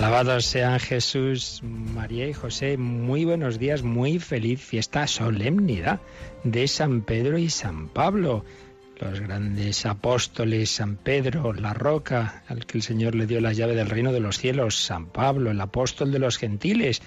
Alabados sean Jesús, María y José. Muy buenos días, muy feliz fiesta, solemnidad de San Pedro y San Pablo. Los grandes apóstoles, San Pedro, la roca, al que el Señor le dio la llave del reino de los cielos, San Pablo, el apóstol de los gentiles,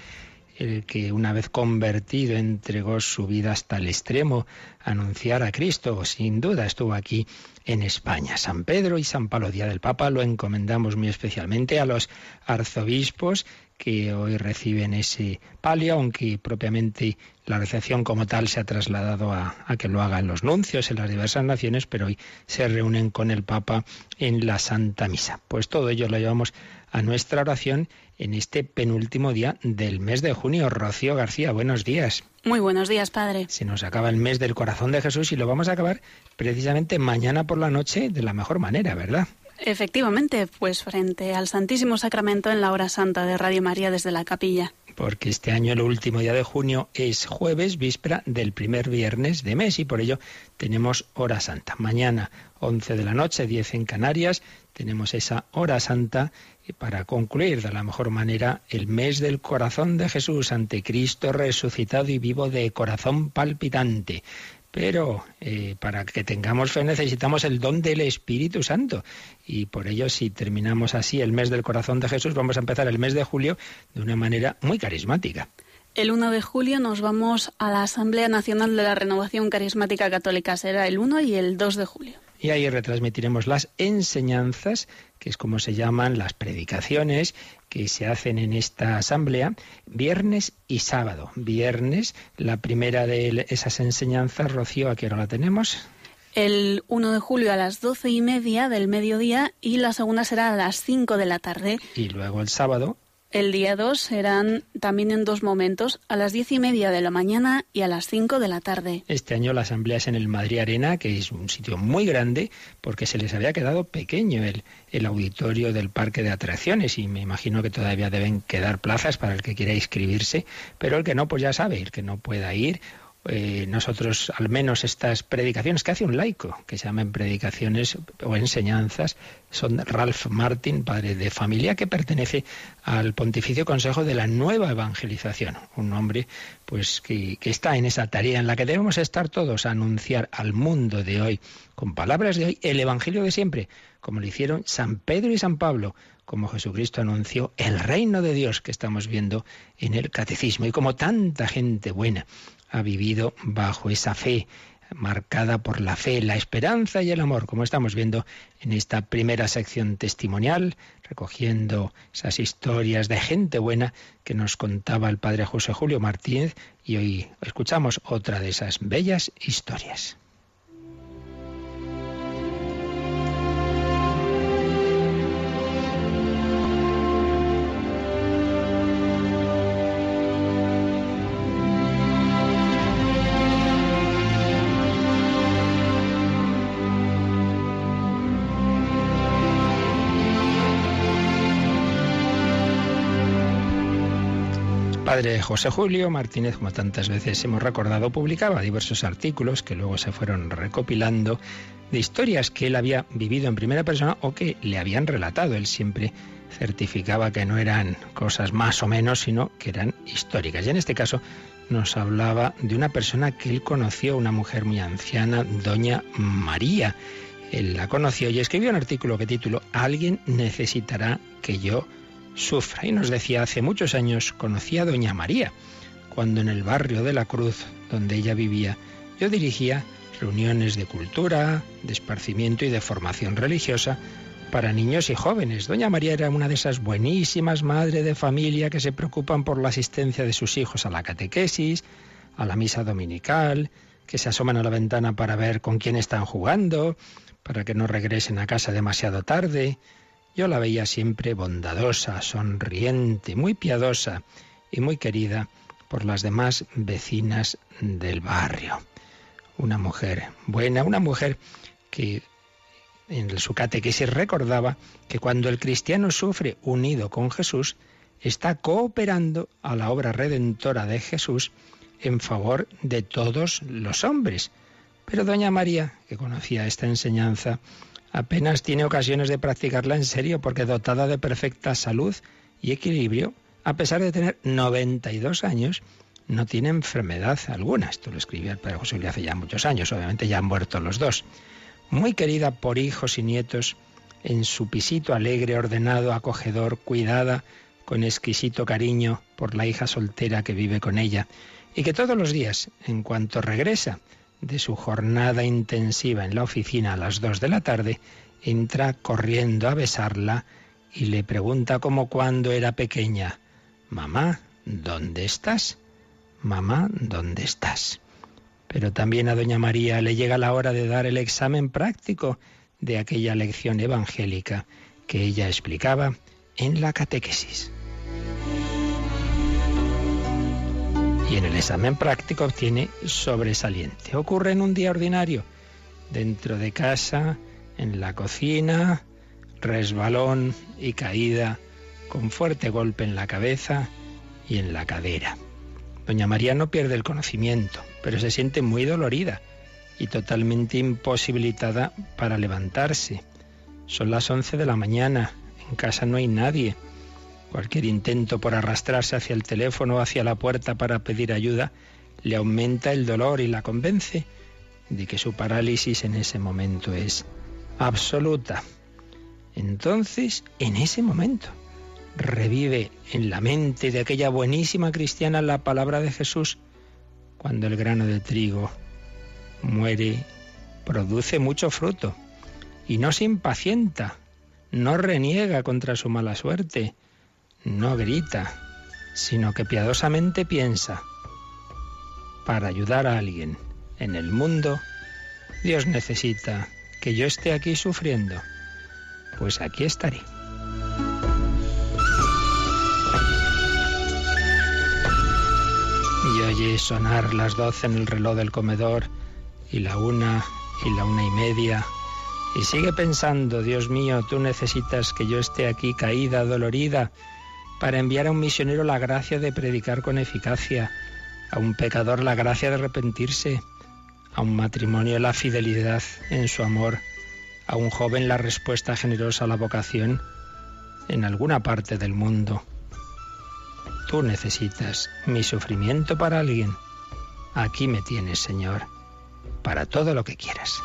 el que una vez convertido entregó su vida hasta el extremo a anunciar a Cristo. Sin duda estuvo aquí en España. San Pedro y San Pablo, Día del Papa, lo encomendamos muy especialmente a los arzobispos que hoy reciben ese palio, aunque propiamente la recepción como tal se ha trasladado a, a, que lo hagan los nuncios en las diversas naciones, pero hoy se reúnen con el Papa en la Santa Misa. Pues todo ello lo llevamos a nuestra oración en este penúltimo día del mes de junio. Rocío García, buenos días. Muy buenos días, Padre. Se nos acaba el mes del corazón de Jesús y lo vamos a acabar precisamente mañana por la noche de la mejor manera, ¿verdad? Efectivamente, pues frente al Santísimo Sacramento en la hora santa de Radio María desde la capilla. Porque este año el último día de junio es jueves, víspera del primer viernes de mes y por ello tenemos hora santa. Mañana 11 de la noche, 10 en Canarias, tenemos esa hora santa para concluir de la mejor manera el mes del corazón de Jesús ante Cristo resucitado y vivo de corazón palpitante. Pero eh, para que tengamos fe necesitamos el don del Espíritu Santo. Y por ello, si terminamos así el mes del corazón de Jesús, vamos a empezar el mes de julio de una manera muy carismática. El 1 de julio nos vamos a la Asamblea Nacional de la Renovación Carismática Católica. Será el 1 y el 2 de julio. Y ahí retransmitiremos las enseñanzas, que es como se llaman las predicaciones que se hacen en esta asamblea, viernes y sábado. Viernes, la primera de esas enseñanzas, Rocío, ¿a qué hora la tenemos? El 1 de julio a las doce y media del mediodía y la segunda será a las 5 de la tarde. Y luego el sábado, el día 2 serán también en dos momentos, a las diez y media de la mañana y a las 5 de la tarde. Este año la asamblea es en el Madrid Arena, que es un sitio muy grande, porque se les había quedado pequeño el, el auditorio del parque de atracciones y me imagino que todavía deben quedar plazas para el que quiera inscribirse, pero el que no, pues ya sabe, el que no pueda ir eh, nosotros, al menos estas predicaciones que hace un laico, que se llaman predicaciones o enseñanzas, son Ralph Martin, padre de familia, que pertenece al Pontificio Consejo de la Nueva Evangelización, un hombre pues que, está en esa tarea en la que debemos estar todos, anunciar al mundo de hoy, con palabras de hoy, el Evangelio de siempre, como lo hicieron San Pedro y San Pablo, como Jesucristo anunció el reino de Dios que estamos viendo en el catecismo y como tanta gente buena ha vivido bajo esa fe, marcada por la fe, la esperanza y el amor, como estamos viendo en esta primera sección testimonial, recogiendo esas historias de gente buena que nos contaba el padre José Julio Martínez y hoy escuchamos otra de esas bellas historias. Padre José Julio Martínez, como tantas veces hemos recordado, publicaba diversos artículos que luego se fueron recopilando de historias que él había vivido en primera persona o que le habían relatado. Él siempre certificaba que no eran cosas más o menos, sino que eran históricas. Y en este caso nos hablaba de una persona que él conoció, una mujer muy anciana, doña María. Él la conoció y escribió un artículo que tituló Alguien necesitará que yo sufra. Y nos decía, hace muchos años conocí a Doña María, cuando en el barrio de la Cruz, donde ella vivía, yo dirigía reuniones de cultura, de esparcimiento y de formación religiosa para niños y jóvenes. Doña María era una de esas buenísimas madres de familia que se preocupan por la asistencia de sus hijos a la catequesis, a la misa dominical, que se asoman a la ventana para ver con quién están jugando, para que no regresen a casa demasiado tarde, yo la veía siempre bondadosa, sonriente, muy piadosa, y muy querida por las demás vecinas del barrio. Una mujer buena, una mujer que en su catequesis recordaba que cuando el cristiano sufre unido con Jesús, está cooperando a la obra redentora de Jesús en favor de todos los hombres. Pero doña María, que conocía esta enseñanza, apenas tiene ocasiones de practicarla en serio porque dotada de perfecta salud y equilibrio, a pesar de tener 92 años, no tiene enfermedad alguna. Esto lo escribió el padre José Luis hace ya muchos años, obviamente ya han muerto los dos. Muy querida por hijos y nietos, en su pisito alegre, ordenado, acogedor, cuidada, con exquisito cariño por la hija soltera que vive con ella, y que todos los días, en cuanto regresa de su jornada intensiva en la oficina a las dos de la tarde, entra corriendo a besarla y le pregunta como cuando era pequeña, Mamá, ¿dónde estás? Mamá, ¿dónde estás? Pero también a Doña María le llega la hora de dar el examen práctico de aquella lección evangélica que ella explicaba en la catequesis. Y en el examen práctico obtiene sobresaliente. Ocurre en un día ordinario, dentro de casa, en la cocina, resbalón y caída, con fuerte golpe en la cabeza y en la cadera. Doña María no pierde el conocimiento, pero se siente muy dolorida y totalmente imposibilitada para levantarse. Son las once de la mañana, en casa no hay nadie. Cualquier intento por arrastrarse hacia el teléfono o hacia la puerta para pedir ayuda le aumenta el dolor y la convence de que su parálisis en ese momento es absoluta. Entonces, en ese momento, revive en la mente de aquella buenísima cristiana la palabra de Jesús. Cuando el grano de trigo muere, produce mucho fruto y no se impacienta, no reniega contra su mala suerte, no grita, sino que piadosamente piensa, para ayudar a alguien en el mundo, Dios necesita que yo esté aquí sufriendo, pues aquí estaré. Y oye sonar las doce en el reloj del comedor y la una y la una y media. Y sigue pensando, Dios mío, tú necesitas que yo esté aquí caída, dolorida, para enviar a un misionero la gracia de predicar con eficacia, a un pecador la gracia de arrepentirse, a un matrimonio la fidelidad en su amor, a un joven la respuesta generosa a la vocación en alguna parte del mundo Tú necesitas mi sufrimiento para alguien. Aquí me tienes, Señor, para todo lo que quieras.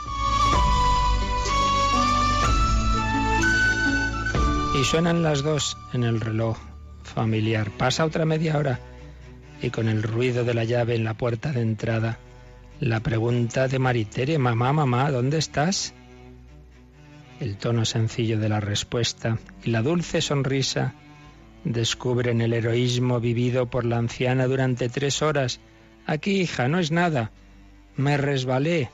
Y suenan las dos en el reloj familiar. Pasa otra media hora y con el ruido de la llave en la puerta de entrada, la pregunta de Maritere, mamá, mamá, ¿dónde estás? El tono sencillo de la respuesta y la dulce sonrisa descubren el heroísmo vivido por la anciana durante tres horas. Aquí, hija, no es nada. Me resbalé.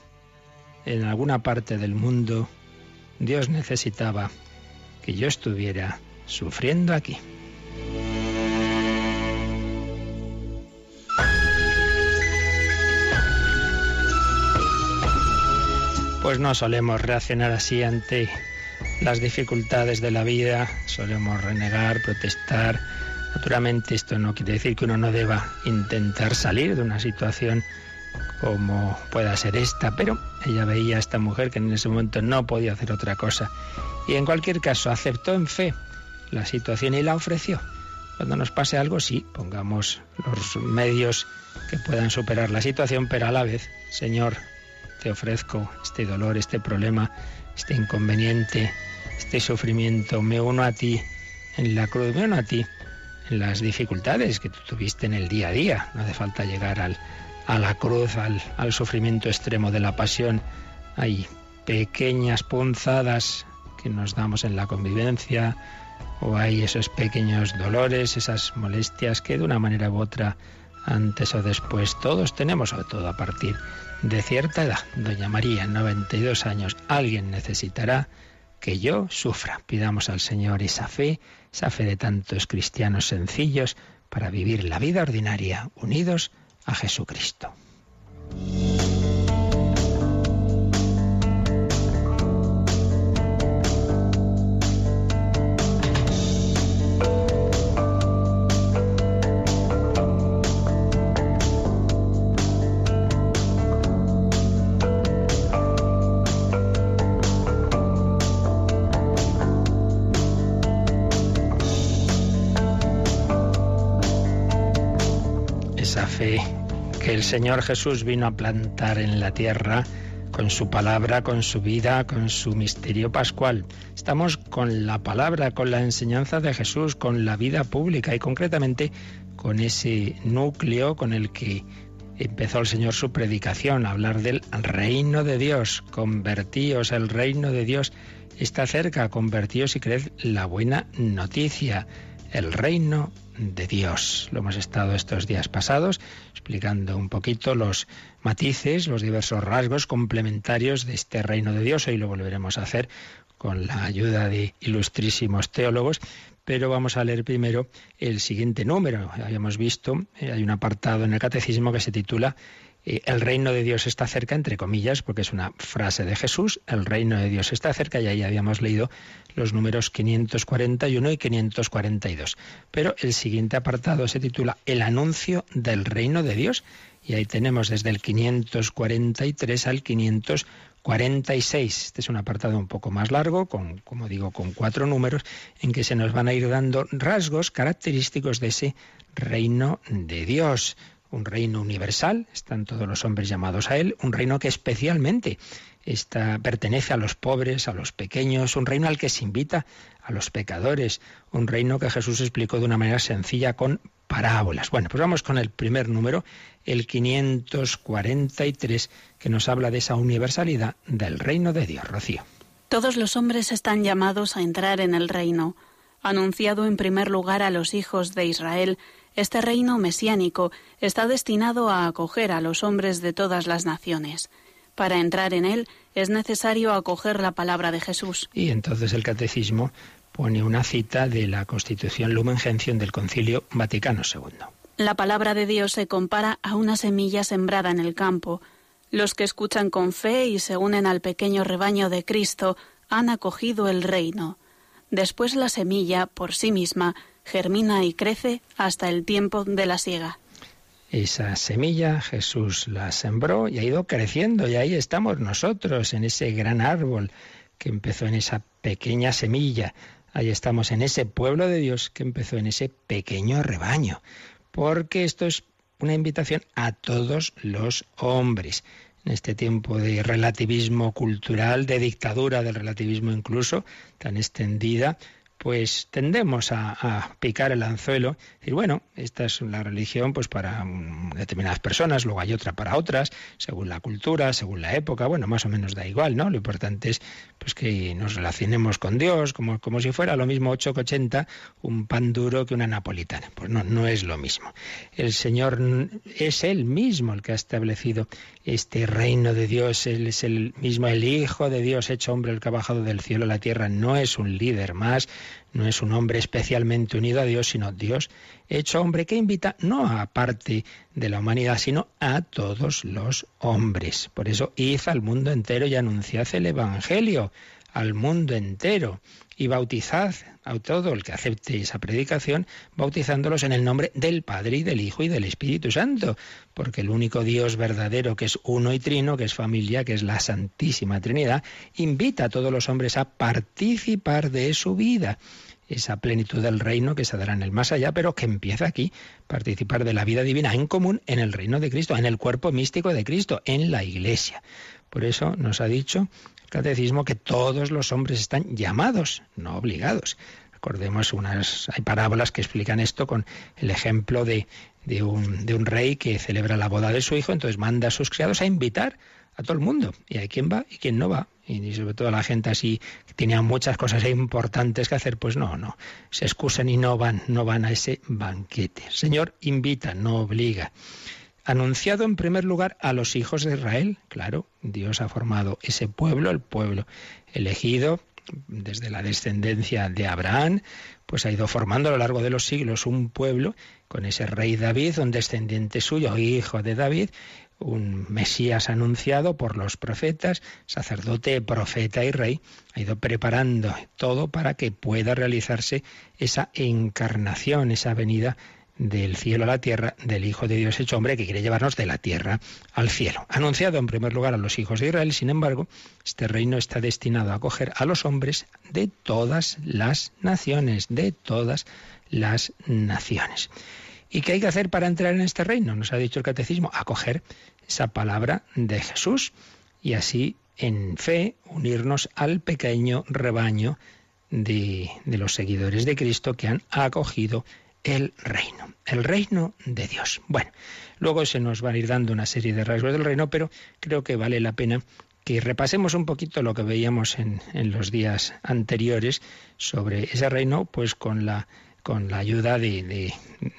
En alguna parte del mundo, Dios necesitaba que yo estuviera sufriendo aquí. Pues no solemos reaccionar así ante las dificultades de la vida, solemos renegar, protestar. Naturalmente esto no quiere decir que uno no deba intentar salir de una situación como pueda ser esta, pero ella veía a esta mujer que en ese momento no podía hacer otra cosa. Y en cualquier caso aceptó en fe la situación y la ofreció. Cuando nos pase algo, sí, pongamos los medios que puedan superar la situación, pero a la vez, Señor, te ofrezco este dolor, este problema, este inconveniente, este sufrimiento, me uno a ti en la cruz, me uno a ti en las dificultades que tú tuviste en el día a día. No hace falta llegar al, a la cruz, al, al sufrimiento extremo de la pasión. Hay pequeñas punzadas que nos damos en la convivencia, o hay esos pequeños dolores, esas molestias que de una manera u otra, antes o después, todos tenemos, sobre todo a partir de cierta edad. Doña María, 92 años, alguien necesitará que yo sufra. Pidamos al Señor esa fe, esa fe de tantos cristianos sencillos, para vivir la vida ordinaria unidos a Jesucristo. Señor Jesús vino a plantar en la tierra con su palabra, con su vida, con su misterio pascual. Estamos con la palabra, con la enseñanza de Jesús, con la vida pública y concretamente con ese núcleo con el que empezó el Señor su predicación, hablar del reino de Dios. Convertíos, el reino de Dios está cerca, convertíos y creed la buena noticia. El reino de Dios. Lo hemos estado estos días pasados explicando un poquito los matices, los diversos rasgos complementarios de este reino de Dios. Hoy lo volveremos a hacer con la ayuda de ilustrísimos teólogos, pero vamos a leer primero el siguiente número. Habíamos visto, eh, hay un apartado en el catecismo que se titula eh, el reino de Dios está cerca, entre comillas, porque es una frase de Jesús, el reino de Dios está cerca, y ahí habíamos leído los números 541 y 542. Pero el siguiente apartado se titula El anuncio del reino de Dios, y ahí tenemos desde el 543 al 546. Este es un apartado un poco más largo, con, como digo, con cuatro números, en que se nos van a ir dando rasgos característicos de ese reino de Dios un reino universal, están todos los hombres llamados a él, un reino que especialmente está, pertenece a los pobres, a los pequeños, un reino al que se invita a los pecadores, un reino que Jesús explicó de una manera sencilla con parábolas. Bueno, pues vamos con el primer número, el 543, que nos habla de esa universalidad del reino de Dios. Rocío. Todos los hombres están llamados a entrar en el reino, anunciado en primer lugar a los hijos de Israel, este reino mesiánico está destinado a acoger a los hombres de todas las naciones. Para entrar en él es necesario acoger la palabra de Jesús. Y entonces el catecismo pone una cita de la Constitución Lumen Gentium del Concilio Vaticano II. La palabra de Dios se compara a una semilla sembrada en el campo. Los que escuchan con fe y se unen al pequeño rebaño de Cristo han acogido el reino. Después la semilla, por sí misma, germina y crece hasta el tiempo de la siega. Esa semilla Jesús la sembró y ha ido creciendo y ahí estamos nosotros en ese gran árbol que empezó en esa pequeña semilla. Ahí estamos en ese pueblo de Dios que empezó en ese pequeño rebaño. Porque esto es una invitación a todos los hombres. En este tiempo de relativismo cultural, de dictadura del relativismo incluso, tan extendida, pues tendemos a, picar el anzuelo, decir, bueno, esta es la religión pues para determinadas personas, luego hay otra para otras, según la cultura, según la época, bueno, más o menos da igual, ¿no? Lo importante es pues que nos relacionemos con Dios, como, como si fuera lo mismo 8 que 80, un pan duro que una napolitana. Pues no, no es lo mismo. El Señor es Él mismo el que ha establecido este reino de Dios, Él es el mismo, el Hijo de Dios hecho hombre, el que ha bajado del cielo a la tierra, no es un líder más, no es un hombre especialmente unido a Dios, sino Dios hecho hombre que invita no a parte de la humanidad, sino a todos los hombres. Por eso, id al mundo entero y anunciad el Evangelio al mundo entero y bautizad a todo el que acepte esa predicación, bautizándolos en el nombre del Padre y del Hijo y del Espíritu Santo, porque el único Dios verdadero que es uno y trino, que es familia, que es la Santísima Trinidad, invita a todos los hombres a participar de su vida esa plenitud del reino que se dará en el más allá, pero que empieza aquí, participar de la vida divina en común en el reino de Cristo, en el cuerpo místico de Cristo, en la Iglesia. Por eso nos ha dicho catecismo que todos los hombres están llamados, no obligados. Recordemos unas, hay parábolas que explican esto con el ejemplo de, de, un, de un rey que celebra la boda de su hijo, entonces manda a sus criados a invitar a todo el mundo. Y hay quien va y quien no va. Y sobre todo la gente así que tenía muchas cosas importantes que hacer, pues no, no. Se excusan y no van, no van a ese banquete. Señor invita, no obliga. Anunciado en primer lugar a los hijos de Israel, claro, Dios ha formado ese pueblo, el pueblo elegido, desde la descendencia de Abraham, pues ha ido formando a lo largo de los siglos un pueblo con ese rey David, un descendiente suyo, hijo de David, un Mesías anunciado por los profetas, sacerdote, profeta y rey, ha ido preparando todo para que pueda realizarse esa encarnación, esa venida del cielo a la tierra, del Hijo de Dios hecho hombre que quiere llevarnos de la tierra al cielo. Anunciado en primer lugar a los hijos de Israel, sin embargo, este reino está destinado a acoger a los hombres de todas las naciones, de todas las naciones. ¿Y qué hay que hacer para entrar en este reino? Nos ha dicho el catecismo, acoger esa palabra de Jesús y así en fe unirnos al pequeño rebaño de, de los seguidores de Cristo que han acogido el reino, el reino de Dios. Bueno, luego se nos van a ir dando una serie de rasgos del reino, pero creo que vale la pena que repasemos un poquito lo que veíamos en, en los días anteriores sobre ese reino, pues con la con la ayuda de,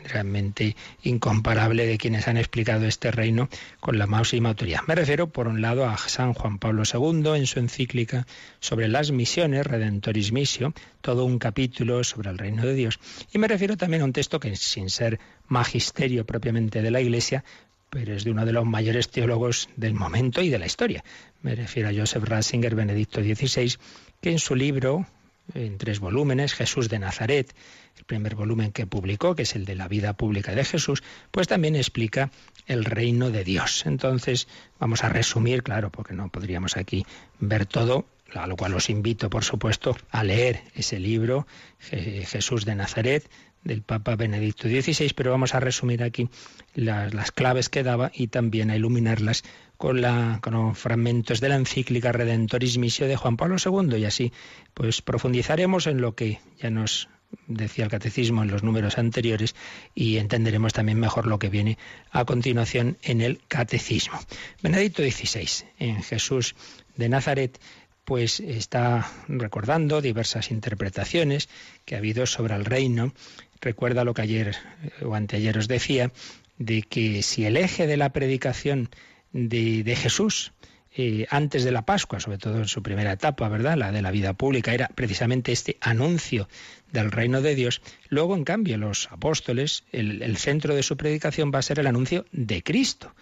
realmente incomparable de quienes han explicado este reino con la máxima autoridad. Me refiero, por un lado, a San Juan Pablo II en su encíclica sobre las misiones, Redentoris Missio, todo un capítulo sobre el reino de Dios. Y me refiero también a un texto que, sin ser magisterio propiamente de la Iglesia, pero es de uno de los mayores teólogos del momento y de la historia. Me refiero a Joseph Ratzinger, Benedicto XVI, que en su libro, en tres volúmenes, Jesús de Nazaret, el primer volumen que publicó, que es el de la vida pública de Jesús, pues también explica el reino de Dios. Entonces, vamos a resumir, claro, porque no podríamos aquí ver todo, a lo cual os invito, por supuesto, a leer ese libro, Jesús de Nazaret, del Papa Benedicto XVI, pero vamos a resumir aquí las, claves que daba y también a iluminarlas con, con fragmentos de la encíclica Redentoris Missio de Juan Pablo II y así pues profundizaremos en lo que ya nos decía el catecismo en los números anteriores y entenderemos también mejor lo que viene a continuación en el catecismo. Benedicto XVI, en Jesús de Nazaret, pues está recordando diversas interpretaciones que ha habido sobre el reino. Recuerda lo que ayer o anteayer os decía, de que si el eje de la predicación de, de Jesús eh, antes de la Pascua, sobre todo en su primera etapa, ¿verdad? La de la vida pública, era precisamente este anuncio del reino de Dios. Luego, en cambio, los apóstoles, el, centro de su predicación va a ser el anuncio de Cristo.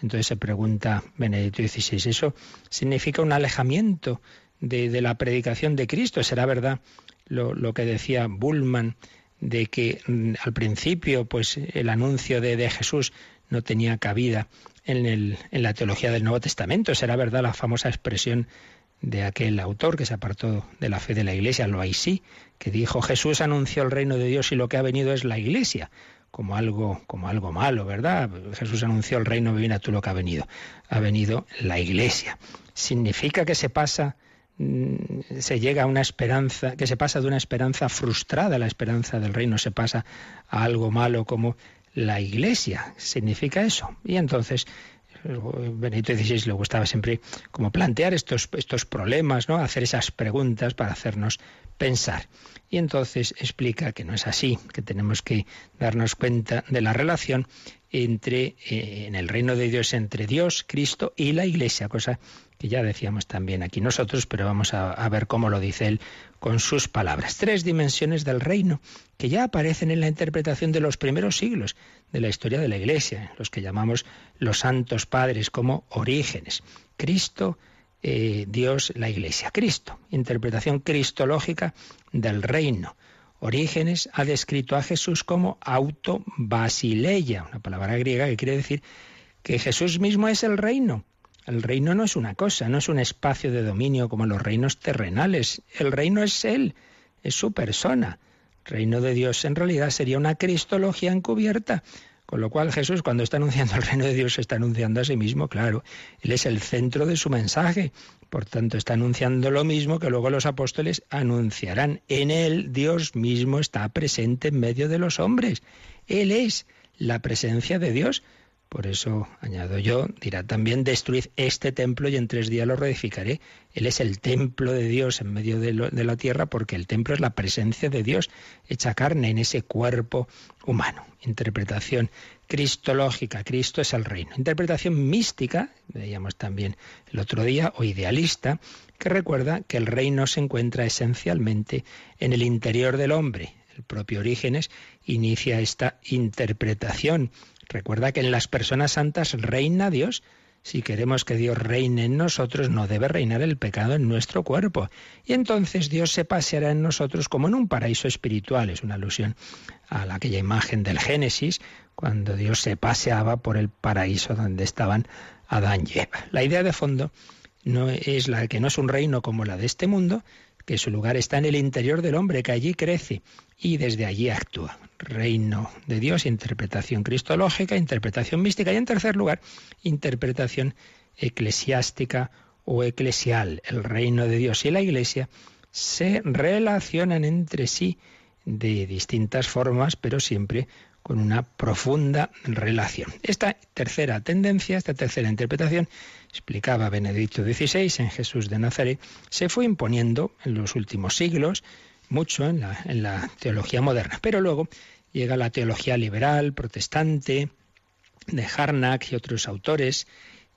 Entonces se pregunta Benedicto XVI, ¿eso significa un alejamiento de, la predicación de Cristo? ¿Será verdad lo, que decía Bullman de que mm, al principio pues el anuncio de, de Jesús no tenía cabida en, el, en la teología del Nuevo Testamento. Será verdad la famosa expresión de aquel autor que se apartó de la fe de la Iglesia, lo sí, que dijo Jesús anunció el reino de Dios y lo que ha venido es la Iglesia, como algo, como algo malo, ¿verdad? Jesús anunció el reino, mira tú lo que ha venido. Ha venido la Iglesia. Significa que se pasa mm, se llega a una esperanza, que se pasa de una esperanza frustrada, la esperanza del reino se pasa a algo malo como la Iglesia. Significa eso. Y entonces Benito XVI le gustaba siempre como plantear estos, estos problemas, ¿no? hacer esas preguntas para hacernos pensar. Y entonces explica que no es así, que tenemos que darnos cuenta de la relación entre eh, en el reino de Dios entre Dios, Cristo y la Iglesia, cosa que ya decíamos también aquí nosotros, pero vamos a, ver cómo lo dice él con sus palabras. Tres dimensiones del reino que ya aparecen en la interpretación de los primeros siglos de la historia de la Iglesia, los que llamamos los santos padres como orígenes. Cristo, eh, Dios, la Iglesia. Cristo, interpretación cristológica del reino. Orígenes ha descrito a Jesús como auto-basileia, una palabra griega que quiere decir que Jesús mismo es el reino el reino no es una cosa, no es un espacio de dominio como los reinos terrenales. El reino es Él, es su persona. El reino de Dios en realidad sería una cristología encubierta. Con lo cual Jesús cuando está anunciando el reino de Dios está anunciando a sí mismo, claro. Él es el centro de su mensaje. Por tanto, está anunciando lo mismo que luego los apóstoles anunciarán. En Él Dios mismo está presente en medio de los hombres. Él es la presencia de Dios. Por eso, añado yo, dirá también, destruid este templo y en tres días lo reedificaré. Él es el templo de Dios en medio de, la tierra porque el templo es la presencia de Dios hecha carne en ese cuerpo humano. Interpretación cristológica, Cristo es el reino. Interpretación mística, veíamos también el otro día, o idealista, que recuerda que el reino se encuentra esencialmente en el interior del hombre. El propio Orígenes inicia esta interpretación Recuerda que en las personas santas reina Dios. Si queremos que Dios reine en nosotros, no debe reinar el pecado en nuestro cuerpo. Y entonces Dios se paseará en nosotros como en un paraíso espiritual. Es una alusión a aquella imagen del Génesis, cuando Dios se paseaba por el paraíso donde estaban Adán y Eva. La idea de fondo no es la que no es un reino como la de este mundo, que su lugar está en el interior del hombre, que allí crece y desde allí actúa. Reino de Dios, interpretación cristológica, interpretación mística y en tercer lugar, interpretación eclesiástica o eclesial. El reino de Dios y la Iglesia se relacionan entre sí de distintas formas, pero siempre con una profunda relación. Esta tercera tendencia, esta tercera interpretación, explicaba Benedicto XVI en Jesús de Nazaret, se fue imponiendo en los últimos siglos mucho en la, teología moderna. Pero luego llega la teología liberal, protestante, de Harnack y otros autores.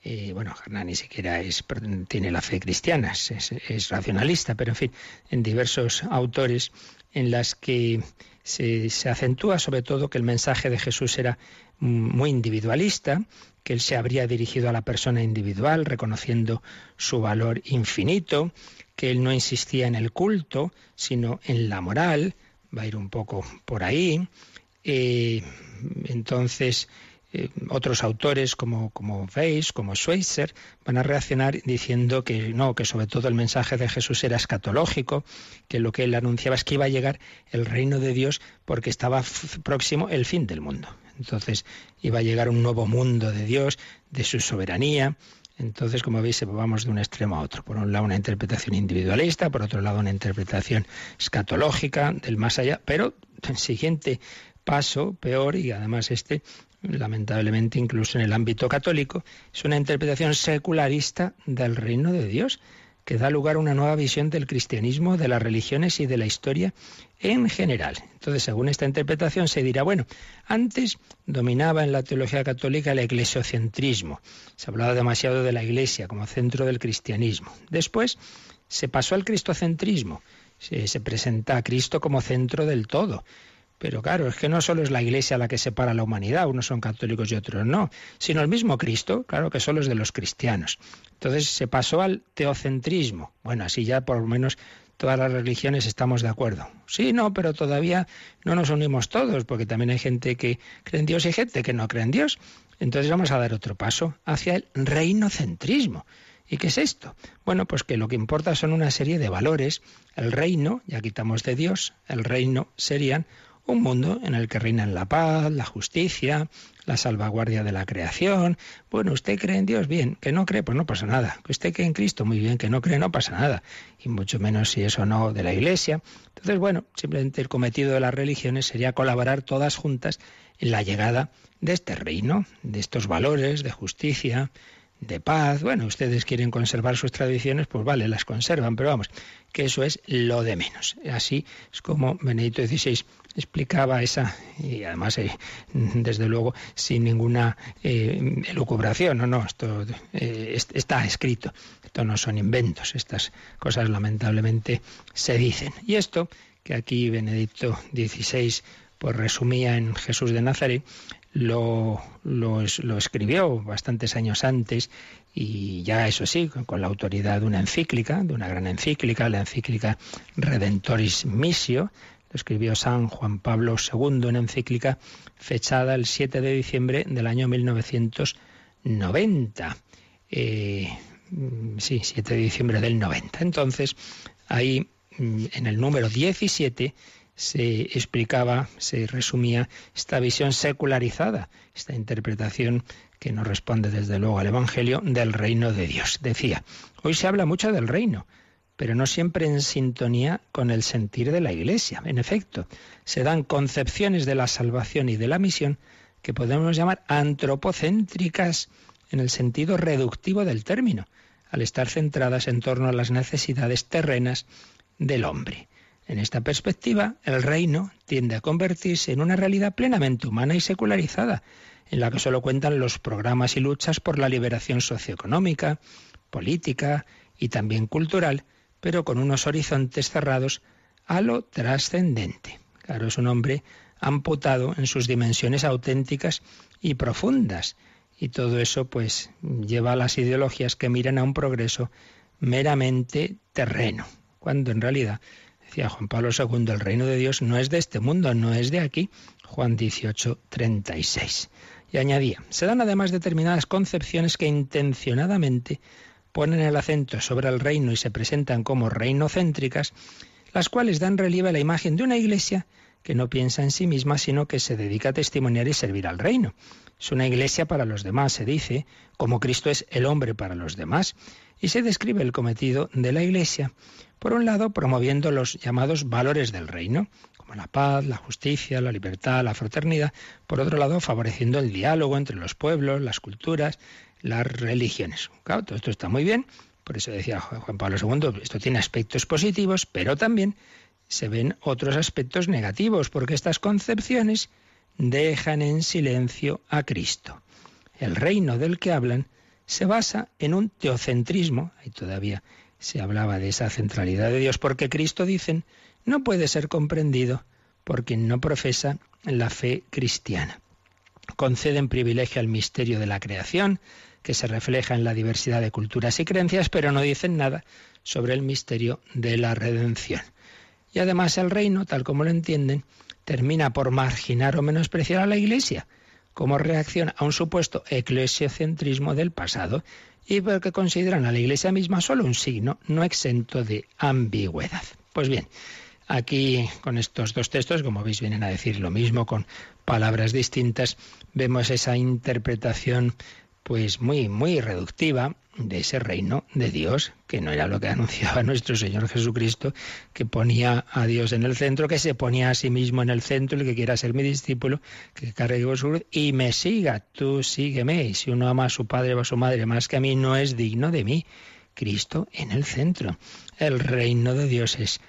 Eh, bueno, Harnack ni siquiera es, tiene la fe cristiana, es, es, racionalista, pero en fin, en diversos autores en las que se, acentúa sobre todo que el mensaje de Jesús era muy individualista, que él se habría dirigido a la persona individual, reconociendo su valor infinito, que él no insistía en el culto, sino en la moral, va a ir un poco por ahí. Eh, entonces, eh, otros autores como, como Weiss, como Schweitzer, van a reaccionar diciendo que no, que sobre todo el mensaje de Jesús era escatológico, que lo que él anunciaba es que iba a llegar el reino de Dios porque estaba próximo el fin del mundo. Entonces iba a llegar un nuevo mundo de Dios, de su soberanía. Entonces, como veis, vamos de un extremo a otro. Por un lado, una interpretación individualista, por otro lado, una interpretación escatológica del más allá, pero el siguiente paso, peor, y además este lamentablemente incluso en el ámbito católico, es una interpretación secularista del reino de Dios, que da lugar a una nueva visión del cristianismo, de las religiones y de la historia en general. Entonces, según esta interpretación, se dirá, bueno, antes dominaba en la teología católica el eclesiocentrismo, se hablaba demasiado de la Iglesia como centro del cristianismo. Después se pasó al cristocentrismo, se, se presenta a Cristo como centro del todo. Pero claro, es que no solo es la Iglesia la que separa a la humanidad, unos son católicos y otros no, sino el mismo Cristo, claro que solo es de los cristianos. Entonces se pasó al teocentrismo. Bueno, así ya por lo menos todas las religiones estamos de acuerdo. Sí, no, pero todavía no nos unimos todos, porque también hay gente que cree en Dios y gente que no cree en Dios. Entonces vamos a dar otro paso hacia el reinocentrismo. ¿Y qué es esto? Bueno, pues que lo que importa son una serie de valores. El reino, ya quitamos de Dios, el reino serían un mundo en el que reinan la paz, la justicia, la salvaguardia de la creación. Bueno, usted cree en Dios, bien, que no cree, pues no pasa nada. Que usted cree en Cristo, muy bien, que no cree, no pasa nada. Y mucho menos si eso no de la Iglesia. Entonces, bueno, simplemente el cometido de las religiones sería colaborar todas juntas en la llegada de este reino, de estos valores de justicia, de paz. Bueno, ustedes quieren conservar sus tradiciones, pues vale, las conservan, pero vamos, que eso es lo de menos. Así es como Benedicto XVI explicaba esa, y además, eh, desde luego, sin ninguna eh, elucubración, no, no, esto eh, está escrito, esto no son inventos, estas cosas lamentablemente se dicen. Y esto, que aquí Benedicto XVI pues resumía en Jesús de Nazaret, lo, lo, escribió bastantes años antes y ya eso sí, con la autoridad de una encíclica, de una gran encíclica, la encíclica Redentoris Missio, lo escribió San Juan Pablo II en encíclica fechada el 7 de diciembre del año 1990. Eh, sí, 7 de diciembre del 90. Entonces, ahí mm, en el número 17 se explicaba, se resumía esta visión secularizada, esta interpretación que no responde desde luego al Evangelio del reino de Dios. Decía, hoy se habla mucho del reino, pero no siempre en sintonía con el sentir de la Iglesia. En efecto, se dan concepciones de la salvación y de la misión que podemos llamar antropocéntricas en el sentido reductivo del término, al estar centradas en torno a las necesidades terrenas del hombre. En esta perspectiva, el reino tiende a convertirse en una realidad plenamente humana y secularizada, en la que solo cuentan los programas y luchas por la liberación socioeconómica, política y también cultural, pero con unos horizontes cerrados a lo trascendente. Claro, es un hombre amputado en sus dimensiones auténticas y profundas, y todo eso pues lleva a las ideologías que miran a un progreso meramente terreno, cuando en realidad Decía Juan Pablo II, el reino de Dios no es de este mundo, no es de aquí. Juan 18, 36. Y añadía, se dan además determinadas concepciones que intencionadamente ponen el acento sobre el reino y se presentan como reinocéntricas, las cuales dan relieve a la imagen de una iglesia que no piensa en sí misma, sino que se dedica a testimoniar y servir al reino. Es una iglesia para los demás, se dice, como Cristo es el hombre para los demás, y se describe el cometido de la iglesia por un lado, promoviendo los llamados valores del reino, como la paz, la justicia, la libertad, la fraternidad. Por otro lado, favoreciendo el diálogo entre los pueblos, las culturas, las religiones. Claro, todo esto está muy bien. Por eso decía Juan Pablo II, esto tiene aspectos positivos, pero también se ven otros aspectos negativos, porque estas concepciones dejan en silencio a Cristo. El reino del que hablan se basa en un teocentrismo, hay todavía se hablaba de esa centralidad de Dios, porque Cristo, dicen, no puede ser comprendido por quien no profesa la fe cristiana. Conceden privilegio al misterio de la creación, que se refleja en la diversidad de culturas y creencias, pero no dicen nada sobre el misterio de la redención. Y además el reino, tal como lo entienden, termina por marginar o menospreciar a la Iglesia, como reacción a un supuesto eclesiocentrismo del pasado y porque consideran a la Iglesia misma solo un signo no exento de ambigüedad. Pues bien, aquí con estos dos textos, como veis, vienen a decir lo mismo con palabras distintas, vemos esa interpretación pues muy muy reductiva de ese reino de Dios, que no era lo que anunciaba nuestro Señor Jesucristo, que ponía a Dios en el centro, que se ponía a sí mismo en el centro, el que quiera ser mi discípulo, que cargue su y me siga, tú sígueme. Y si uno ama a su padre o a su madre más que a mí, no es digno de mí. Cristo en el centro. El reino de Dios es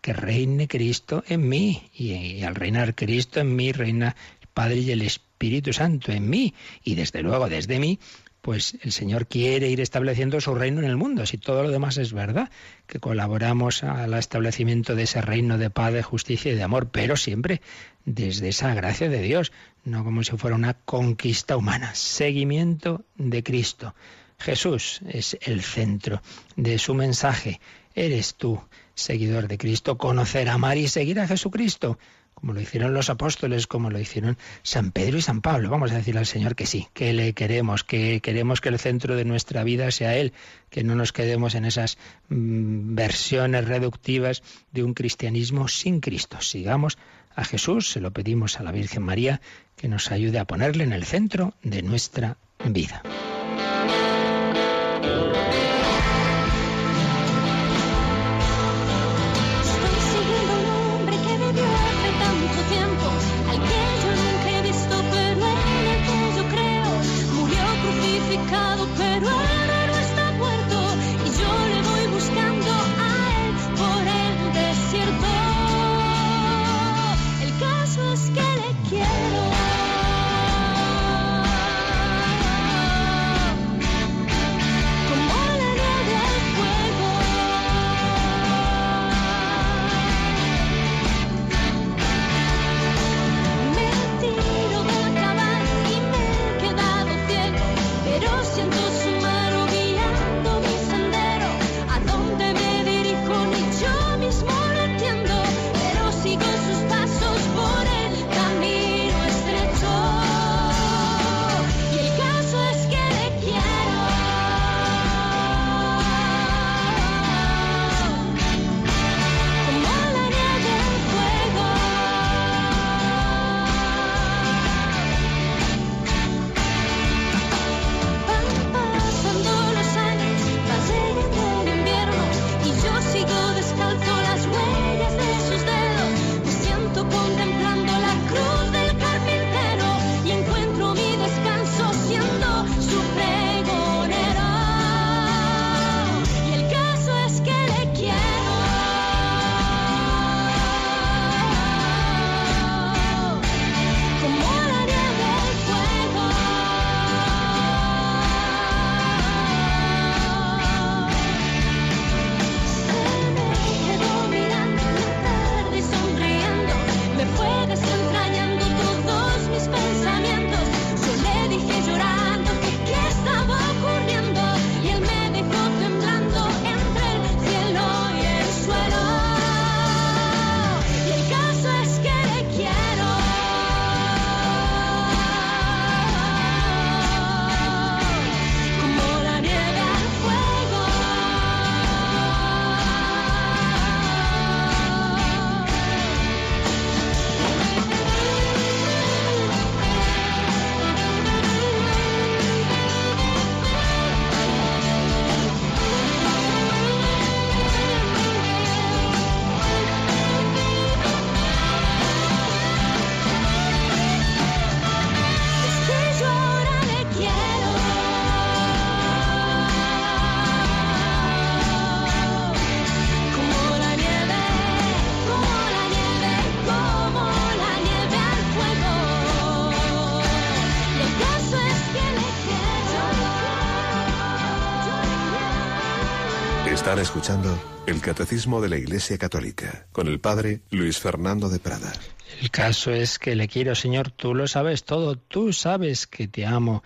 que reine Cristo en mí. Y, y al reinar Cristo en mí, reina el Padre y el Espíritu Santo en mí. Y desde luego, desde mí, pues el Señor quiere ir estableciendo su reino en el mundo. Si todo lo demás es verdad, que colaboramos al establecimiento de ese reino de paz, de justicia y de amor, pero siempre desde esa gracia de Dios, no como si fuera una conquista humana. Seguimiento de Cristo. Jesús es el centro de su mensaje. Eres tú, seguidor de Cristo, conocer, amar y seguir a Jesucristo como lo hicieron los apóstoles, como lo hicieron San Pedro y San Pablo. Vamos a decirle al Señor que sí, que le queremos, que queremos que el centro de nuestra vida sea Él, que no nos quedemos en esas mm, versiones reductivas de un cristianismo sin Cristo. Sigamos a Jesús, se lo pedimos a la Virgen María, que nos ayude a ponerle en el centro de nuestra vida. Escuchando el Catecismo de la Iglesia Católica con el Padre Luis Fernando de Prada. El caso es que le quiero, Señor, tú lo sabes todo, tú sabes que te amo,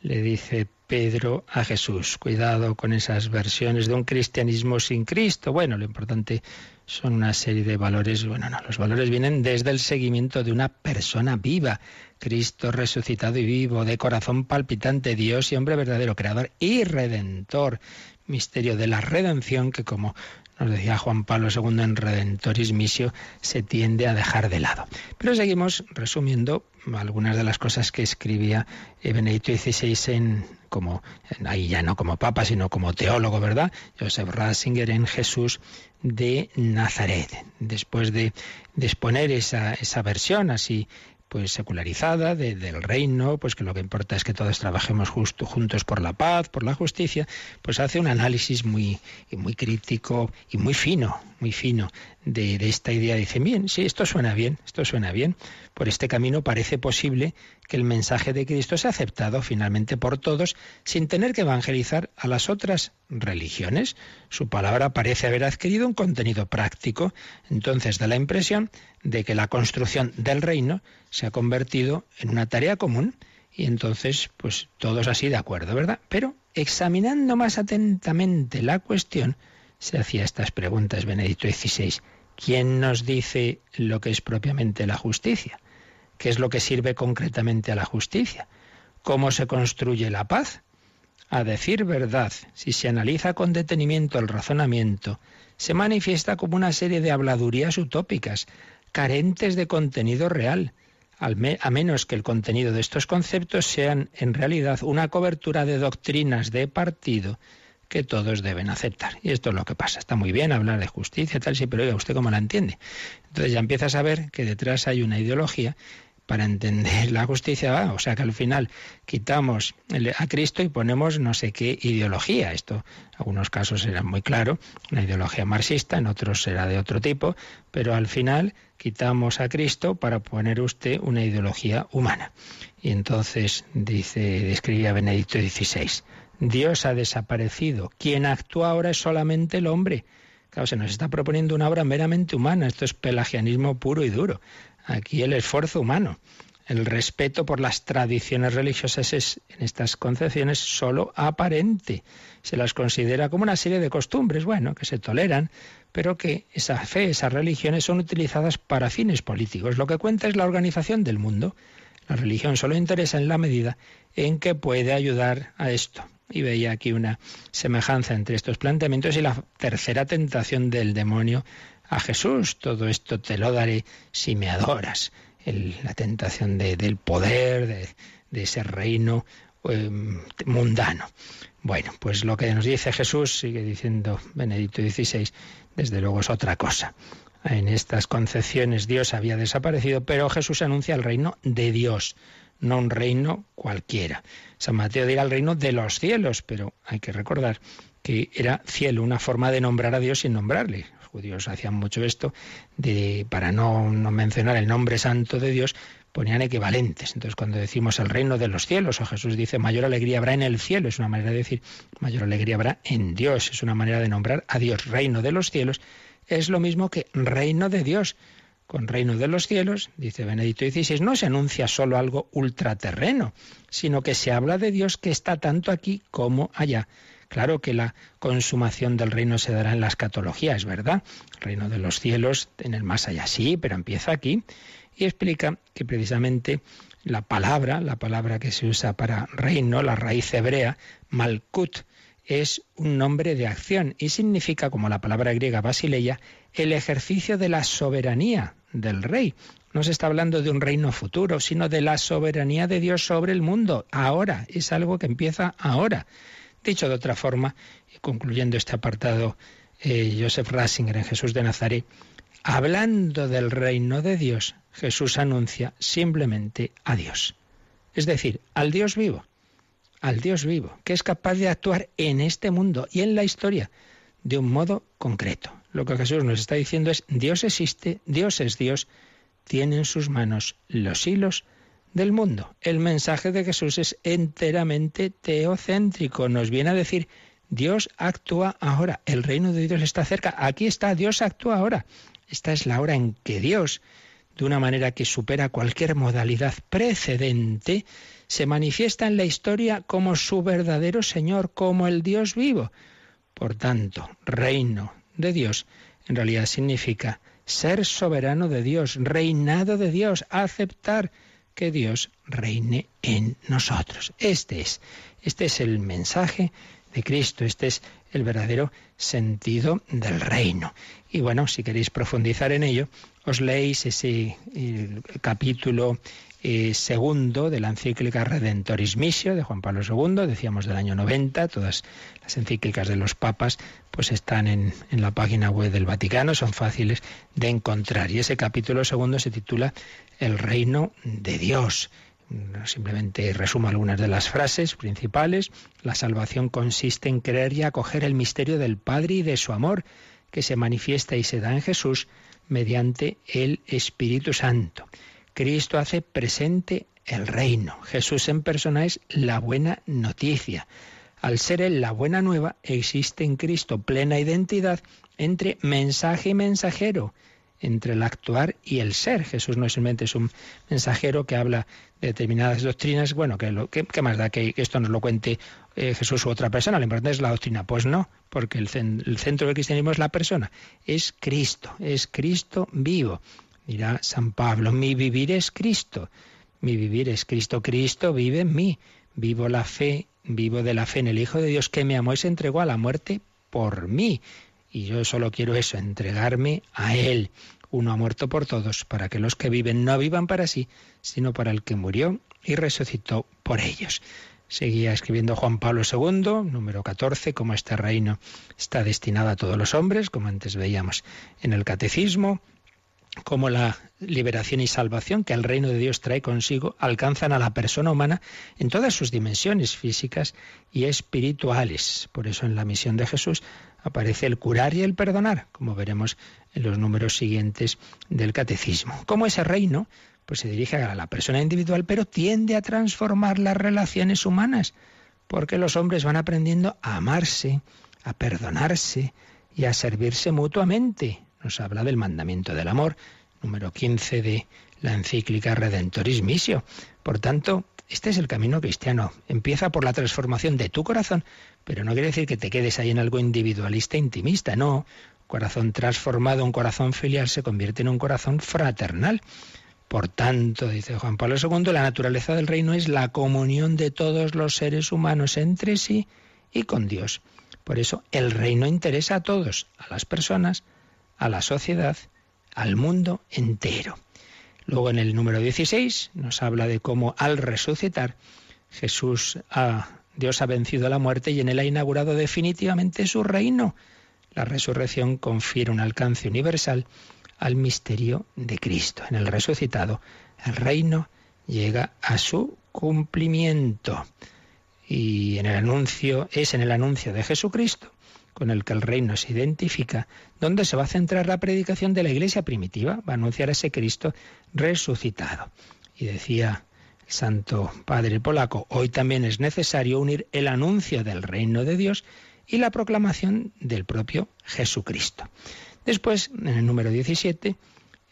le dice Pedro a Jesús. Cuidado con esas versiones de un cristianismo sin Cristo. Bueno, lo importante son una serie de valores. Bueno, no, los valores vienen desde el seguimiento de una persona viva. Cristo resucitado y vivo, de corazón palpitante, Dios y hombre verdadero, creador y redentor. Misterio de la redención que, como nos decía Juan Pablo II en Redentoris Missio, se tiende a dejar de lado. Pero seguimos resumiendo algunas de las cosas que escribía Benedicto XVI en, como, ahí ya no como papa, sino como teólogo, ¿verdad? Joseph Ratzinger en Jesús de Nazaret. Después de, exponer esa, esa versión así pues secularizada del reino, pues que lo que importa es que todos trabajemos justo, juntos por la paz, por la justicia, pues hace un análisis muy, muy crítico y muy fino, muy fino de, esta idea. Dice, bien, sí, esto suena bien, esto suena bien. Por este camino parece posible que el mensaje de Cristo sea aceptado finalmente por todos sin tener que evangelizar a las otras religiones. Su palabra parece haber adquirido un contenido práctico, entonces da la impresión de que la construcción del reino se ha convertido en una tarea común y entonces pues todos así de acuerdo, ¿verdad? Pero examinando más atentamente la cuestión, se hacía estas preguntas Benedicto XVI. ¿Quién nos dice lo que es propiamente la justicia? ¿Qué es lo que sirve concretamente a la justicia? ¿Cómo se construye la paz? A decir verdad, si se analiza con detenimiento el razonamiento, se manifiesta como una serie de habladurías utópicas, carentes de contenido real, a menos que el contenido de estos conceptos sean en realidad una cobertura de doctrinas de partido que todos deben aceptar. Y esto es lo que pasa. Está muy bien hablar de justicia, tal, sí, pero oiga, ¿usted cómo la entiende? Entonces ya empieza a saber que detrás hay una ideología para entender la justicia, o sea que al final quitamos a Cristo y ponemos no sé qué ideología. Esto en algunos casos será muy claro, una ideología marxista, en otros será de otro tipo, pero al final quitamos a Cristo para poner usted una ideología humana. Y entonces dice, describía Benedicto XVI, Dios ha desaparecido, quien actúa ahora es solamente el hombre. Claro, se nos está proponiendo una obra meramente humana, esto es pelagianismo puro y duro aquí el esfuerzo humano. El respeto por las tradiciones religiosas es, en estas concepciones, solo aparente. Se las considera como una serie de costumbres, bueno, que se toleran, pero que esa fe, esas religiones son utilizadas para fines políticos. Lo que cuenta es la organización del mundo. La religión solo interesa en la medida en que puede ayudar a esto. Y veía aquí una semejanza entre estos planteamientos y la tercera tentación del demonio a Jesús. Todo esto te lo daré si me adoras. la tentación del poder, de, ese reino em, mundano. Bueno, pues lo que nos dice Jesús, sigue diciendo Benedicto XVI, desde luego es otra cosa. En estas concepciones Dios había desaparecido, pero Jesús anuncia el reino de Dios, no un reino cualquiera. San Mateo dirá el reino de los cielos, pero hay que recordar que era cielo, una forma de nombrar a Dios sin nombrarle judíos hacían mucho esto, de, para no, no mencionar el nombre santo de Dios, ponían equivalentes. Entonces, cuando decimos el reino de los cielos, o Jesús dice mayor alegría habrá en el cielo, es una manera de decir mayor alegría habrá en Dios, es una manera de nombrar a Dios reino de los cielos, es lo mismo que reino de Dios. Con reino de los cielos, dice Benedicto XVI, no se anuncia solo algo ultraterreno, sino que se habla de Dios que está tanto aquí como allá. Claro que la consumación del reino se dará en la escatología, es verdad. El reino de los cielos en el más allá, sí, pero empieza aquí. Y explica que precisamente la palabra, la palabra que se usa para reino, la raíz hebrea, malkut, es un nombre de acción y significa, como la palabra griega basileia, el ejercicio de la soberanía del rey. No se está hablando de un reino futuro, sino de la soberanía de Dios sobre el mundo. Ahora, es algo que empieza ahora. Dicho de otra forma, y concluyendo este apartado, eh, Joseph Ratzinger en Jesús de Nazaret, hablando del reino de Dios, Jesús anuncia simplemente a Dios. Es decir, al Dios vivo, al Dios vivo, que es capaz de actuar en este mundo y en la historia de un modo concreto. Lo que Jesús nos está diciendo es, Dios existe, Dios es Dios, tiene en sus manos los hilos del mundo. El mensaje de Jesús es enteramente teocéntrico. Nos viene a decir, Dios actúa ahora, el reino de Dios está cerca, aquí está, Dios actúa ahora. Esta es la hora en que Dios, de una manera que supera cualquier modalidad precedente, se manifiesta en la historia como su verdadero Señor, como el Dios vivo. Por tanto, reino de Dios en realidad significa ser soberano de Dios, reinado de Dios, aceptar que Dios reine en nosotros. Este es, este es el mensaje de Cristo, este es el verdadero sentido del reino. Y bueno, si queréis profundizar en ello, os leéis ese capítulo eh, segundo de la encíclica Redentoris Missio de Juan Pablo II, decíamos del año 90, todas las encíclicas de los papas pues están en, en la página web del Vaticano, son fáciles de encontrar. Y ese capítulo segundo se titula El reino de Dios. Simplemente resumo algunas de las frases principales. La salvación consiste en creer y acoger el misterio del Padre y de su amor, que se manifiesta y se da en Jesús mediante el Espíritu Santo. Cristo hace presente el reino. Jesús en persona es la buena noticia. Al ser Él la buena nueva, existe en Cristo plena identidad entre mensaje y mensajero, entre el actuar y el ser. Jesús no simplemente es un mensajero que habla de determinadas doctrinas, bueno, que, lo, más da que esto nos lo cuente eh, Jesús u otra persona, lo importante es la doctrina. Pues no, porque el centro del cristianismo es la persona, es Cristo, es Cristo vivo. Dirá San Pablo, mi vivir es Cristo, mi vivir es Cristo, Cristo vive en mí, vivo la fe, vivo de la fe en el Hijo de Dios que me amó y se entregó a la muerte por mí. Y yo solo quiero eso, entregarme a Él. Uno ha muerto por todos, para que los que viven no vivan para sí, sino para el que murió y resucitó por ellos. Seguía escribiendo Juan Pablo II, número 14, como este reino está destinado a todos los hombres, como antes veíamos en el catecismo, como la liberación y salvación que el reino de Dios trae consigo alcanzan a la persona humana en todas sus dimensiones físicas y espirituales. Por eso en la misión de Jesús aparece el curar y el perdonar, como veremos en los números siguientes del catecismo. Como ese reino pues se dirige a la persona individual, pero tiende a transformar las relaciones humanas, porque los hombres van aprendiendo a amarse, a perdonarse y a servirse mutuamente nos habla del mandamiento del amor, número 15 de la encíclica Redentoris Missio. Por tanto, este es el camino cristiano. Empieza por la transformación de tu corazón, pero no quiere decir que te quedes ahí en algo individualista, intimista, no. Corazón transformado, un corazón filial se convierte en un corazón fraternal. Por tanto, dice Juan Pablo II, la naturaleza del reino es la comunión de todos los seres humanos entre sí y con Dios. Por eso el reino interesa a todos, a las personas, a la sociedad, al mundo entero. Luego en el número 16 nos habla de cómo al resucitar Jesús ha, Dios ha vencido la muerte y en él ha inaugurado definitivamente su reino. La resurrección confiere un alcance universal al misterio de Cristo. En el resucitado el reino llega a su cumplimiento. Y en el anuncio es en el anuncio de Jesucristo con el que el reino se identifica, donde se va a centrar la predicación de la iglesia primitiva, va a anunciar a ese Cristo resucitado. Y decía el Santo Padre polaco, hoy también es necesario unir el anuncio del reino de Dios y la proclamación del propio Jesucristo. Después, en el número 17,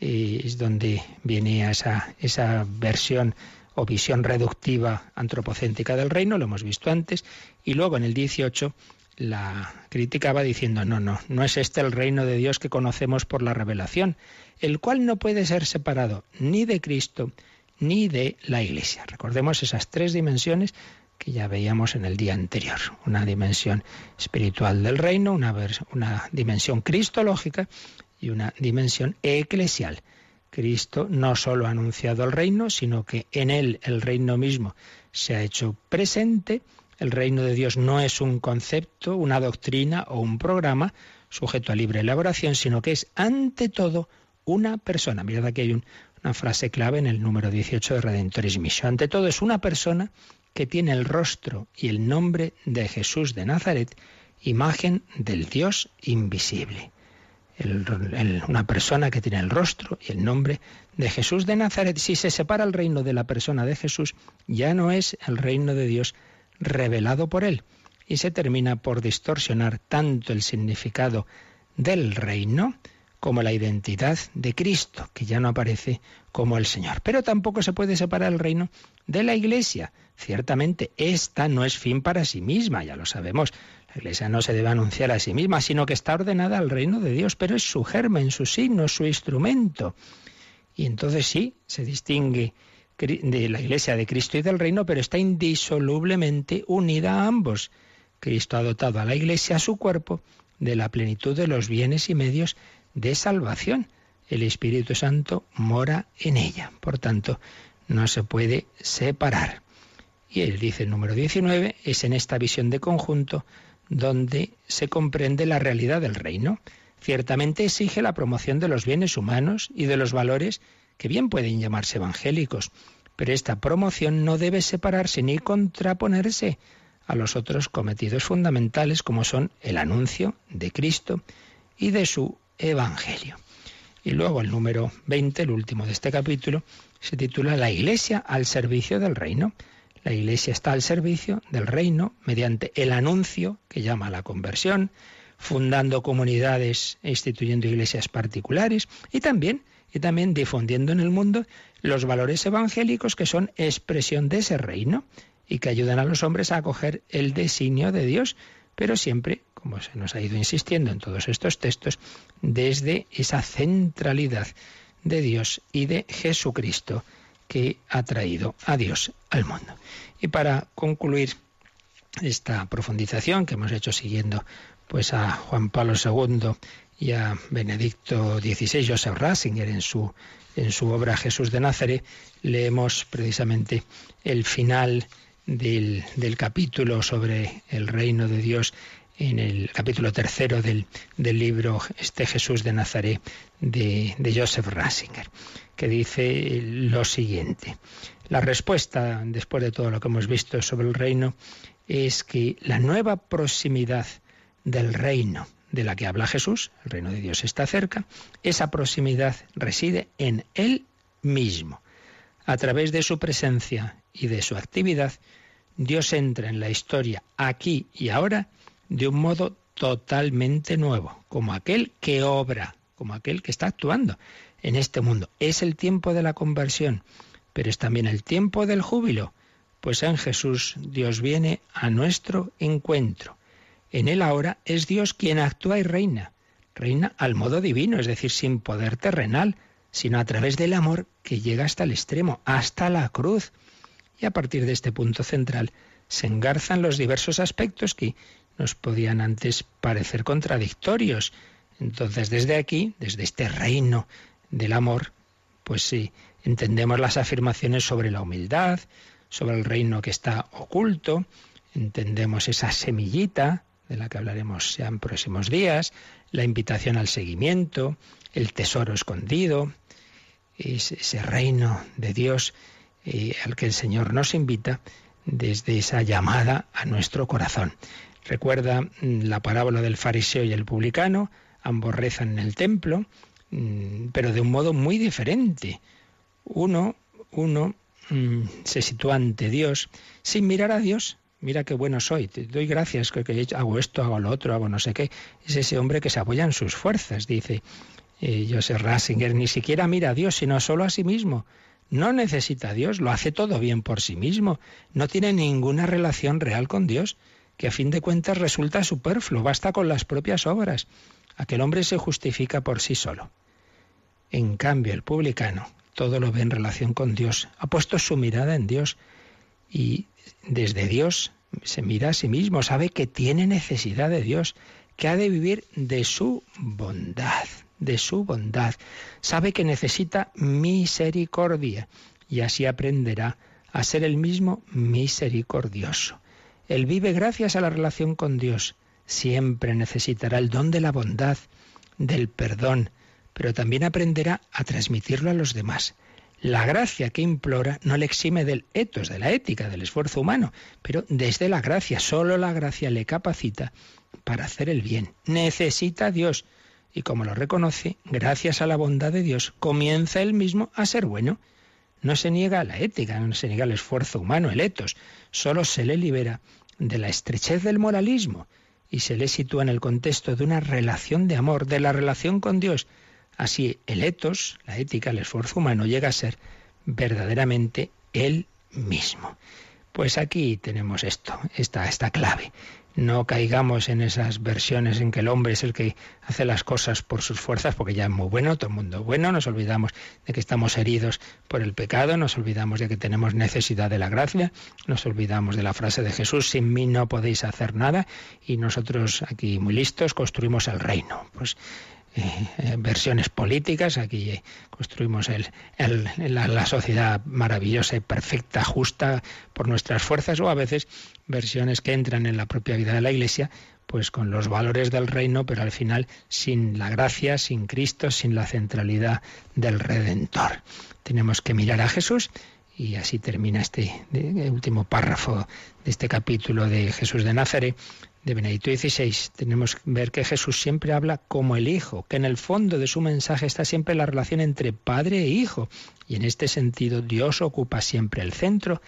eh, es donde viene esa, esa versión o visión reductiva antropocéntrica del reino, lo hemos visto antes, y luego en el 18 la crítica va diciendo, no, no, no es este el reino de Dios que conocemos por la revelación, el cual no puede ser separado ni de Cristo ni de la Iglesia. Recordemos esas tres dimensiones que ya veíamos en el día anterior. Una dimensión espiritual del reino, una, una dimensión cristológica y una dimensión eclesial. Cristo no solo ha anunciado el reino, sino que en él el reino mismo se ha hecho presente el reino de Dios no es un concepto, una doctrina o un programa sujeto a libre elaboración, sino que es ante todo una persona. Mirad aquí hay una frase clave en el número 18 de Redentoris Mission. Ante todo es una persona que tiene el rostro y el nombre de Jesús de Nazaret, imagen del Dios invisible. una persona que tiene el rostro y el nombre de Jesús de Nazaret. Si se separa el reino de la persona de Jesús, ya no es el reino de Dios revelado por él. y se termina por distorsionar tanto el significado del reino como la identidad de Cristo, que ya no aparece como el Señor. Pero tampoco se puede separar el reino de la Iglesia. Ciertamente, esta no es fin para sí misma, ya lo sabemos. La Iglesia no se debe anunciar a sí misma, sino que está ordenada al reino de Dios, pero es su germen, su signo, su instrumento. Y entonces sí, se distingue de la Iglesia de Cristo y del reino, pero está indisolublemente unida a ambos. Cristo ha dotado a la Iglesia, a su cuerpo, de la plenitud de los bienes y medios de salvación. El Espíritu Santo mora en ella. Por tanto, no se puede separar. Y él dice el número 19, es en esta visión de conjunto donde se comprende la realidad del reino. Ciertamente exige la promoción de los bienes humanos y de los valores que bien pueden llamarse evangélicos, pero esta promoción no debe separarse ni contraponerse a los otros cometidos fundamentales como son el anuncio de Cristo y de su Evangelio. Y luego el número 20, el último de este capítulo, se titula La Iglesia al servicio del reino. La Iglesia está al servicio del reino mediante el anuncio que llama a la conversión, fundando comunidades e instituyendo iglesias particulares y también, y también difundiendo en el mundo los valores evangélicos que son expresión de ese reino y que ayudan a los hombres a acoger el designio de Dios, pero siempre, como se nos ha ido insistiendo en todos estos textos, desde esa centralidad de Dios y de Jesucristo que ha traído a Dios al mundo. Y para concluir esta profundización que hemos hecho siguiendo pues a Juan Pablo II y a Benedicto XVI, Joseph Ratzinger en su en su obra Jesús de Nazaret, leemos precisamente el final del, del, capítulo sobre el reino de Dios en el capítulo tercero del, del libro Este Jesús de Nazaret de, de Joseph Ratzinger que dice lo siguiente. La respuesta, después de todo lo que hemos visto sobre el reino, es que la nueva proximidad del reino de la que habla Jesús, el reino de Dios está cerca, esa proximidad reside en Él mismo. A través de su presencia y de su actividad, Dios entra en la historia aquí y ahora de un modo totalmente nuevo, como aquel que obra, como aquel que está actuando en este mundo. Es el tiempo de la conversión, pero es también el tiempo del júbilo, pues en Jesús Dios viene a nuestro encuentro. En Él ahora es Dios quien actúa y reina. Reina al modo divino, es decir, sin poder terrenal, sino a través del amor que llega hasta el extremo, hasta la cruz. Y a partir de este punto central se engarzan los diversos aspectos que nos podían antes parecer contradictorios. Entonces, desde aquí, desde este reino del amor, pues sí, entendemos las afirmaciones sobre la humildad, sobre el reino que está oculto, entendemos esa semillita de la que hablaremos ya en próximos días, la invitación al seguimiento, el tesoro escondido, ese reino de Dios eh, al que el Señor nos invita desde esa llamada a nuestro corazón. Recuerda mm, la parábola del fariseo y el publicano, ambos rezan en el templo, Mm, pero de un modo muy diferente. Uno, uno mm, se sitúa ante Dios sin mirar a Dios. Mira qué bueno soy, te doy gracias que, hago esto, hago lo otro, hago no sé qué. Es ese hombre que se apoya en sus fuerzas, dice eh, Joseph Ratzinger. Ni siquiera mira a Dios, sino solo a sí mismo. No necesita a Dios, lo hace todo bien por sí mismo. No tiene ninguna relación real con Dios, que a fin de cuentas resulta superfluo, basta con las propias obras. Aquel hombre se justifica por sí solo. En cambio, el publicano todo lo ve en relación con Dios, ha puesto su mirada en Dios y desde Dios se mira a sí mismo, sabe que tiene necesidad de Dios, que ha de vivir de su bondad, de su bondad. Sabe que necesita misericordia y así aprenderá a ser el mismo misericordioso. Él vive gracias a la relación con Dios. Siempre necesitará el don de la bondad, del perdón, pero también aprenderá a transmitirlo a los demás. La gracia que implora no le exime del etos, de la ética, del esfuerzo humano, pero desde la gracia, solo la gracia le capacita para hacer el bien. Necesita a Dios y como lo reconoce, gracias a la bondad de Dios, comienza él mismo a ser bueno. No se niega la ética, no se niega al esfuerzo humano, el etos, solo se le libera de la estrechez del moralismo y se le sitúa en el contexto de una relación de amor, de la relación con Dios. Así, el etos, la ética, el esfuerzo humano llega a ser verdaderamente él mismo. Pues aquí tenemos esto, esta, esta clave. No caigamos en esas versiones en que el hombre es el que hace las cosas por sus fuerzas, porque ya es muy bueno, todo el mundo bueno, nos olvidamos de que estamos heridos por el pecado, nos olvidamos de que tenemos necesidad de la gracia, nos olvidamos de la frase de Jesús, sin mí no podéis hacer nada, y nosotros aquí muy listos construimos el reino. Pues versiones políticas. Aquí construimos el, la, sociedad maravillosa y perfecta, justa por nuestras fuerzas, o a veces versiones que entran en la propia vida de la Iglesia, pues con los valores del reino, pero al final sin la gracia, sin Cristo, sin la centralidad del Redentor. Tenemos que mirar a Jesús y así termina este último párrafo de este capítulo de Jesús de Nazaret, de Benedicto XVI, tenemos que ver que Jesús siempre habla como el Hijo, que en el fondo de su mensaje está siempre la relación entre Padre e Hijo. Y en este sentido Dios ocupa siempre el centro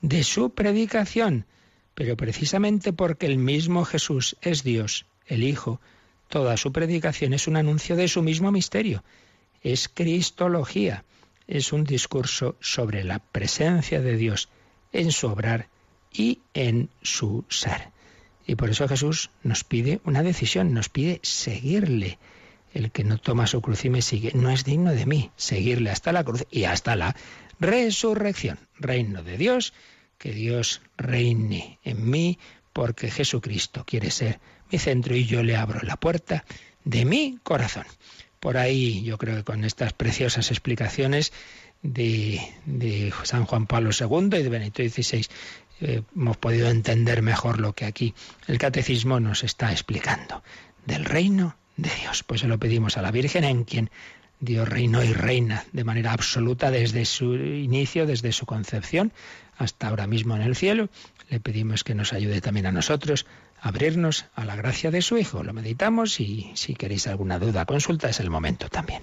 de su predicación. Pero precisamente porque el mismo Jesús es Dios, el Hijo, toda su predicación es un anuncio de su mismo misterio. Es cristología, es un discurso sobre la presencia de Dios en su obrar y en su ser. Y por eso Jesús nos pide una decisión, nos pide seguirle. El que no toma su cruz y me sigue no es digno de mí. Seguirle hasta la cruz y hasta la resurrección. Reino de Dios, que Dios reine en mí porque Jesucristo quiere ser mi centro y yo le abro la puerta de mi corazón. Por ahí yo creo que con estas preciosas explicaciones de, de San Juan Pablo II y de Benito XVI eh, hemos podido entender mejor lo que aquí el catecismo nos está explicando del reino de Dios. Pues se lo pedimos a la Virgen en quien Dios reinó y reina de manera absoluta desde su inicio, desde su concepción hasta ahora mismo en el cielo. Le pedimos que nos ayude también a nosotros a abrirnos a la gracia de su Hijo. Lo meditamos y si queréis alguna duda, consulta, es el momento también.